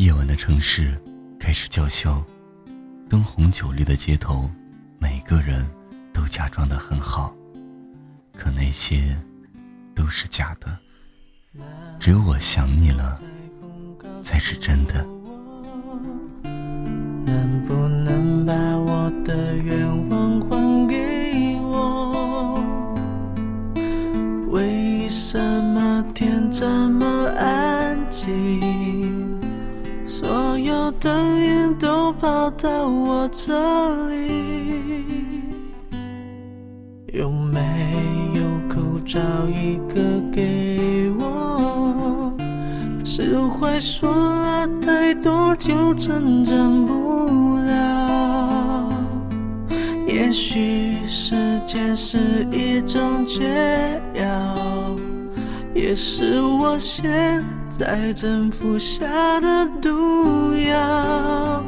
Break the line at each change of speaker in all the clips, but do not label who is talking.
夜晚的城市开始叫嚣，灯红酒绿的街头，每个人都假装的很好，可那些都是假的。只有我想你了，才是真的。
能不能把我的愿望还给我？为什么天这么安静？所有灯影都跑到我这里，有没有口罩一个给我？释怀说了太多就成长不了。也许时间是一种解药，也是我现在正服下的毒药。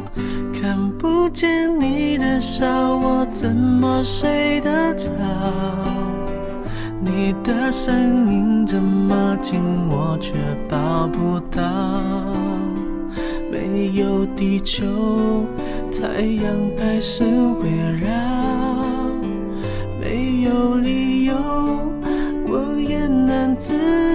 看不见你的笑，我怎么睡得着？你的声音这么近，我却抱不到。没有地球，太阳还是围绕。没有理由，我也能自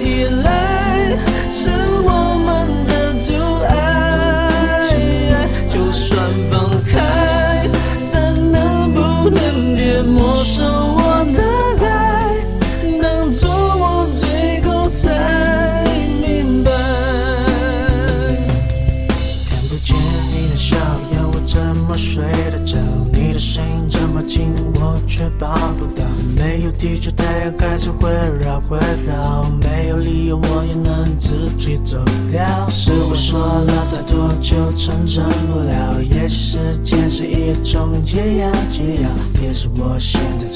说却抱不到。没有地球，太阳还是会绕会绕。没有理由，我也能自己走掉。是我说了太多就成真不了。也许时间是一种解药，解药也是我现在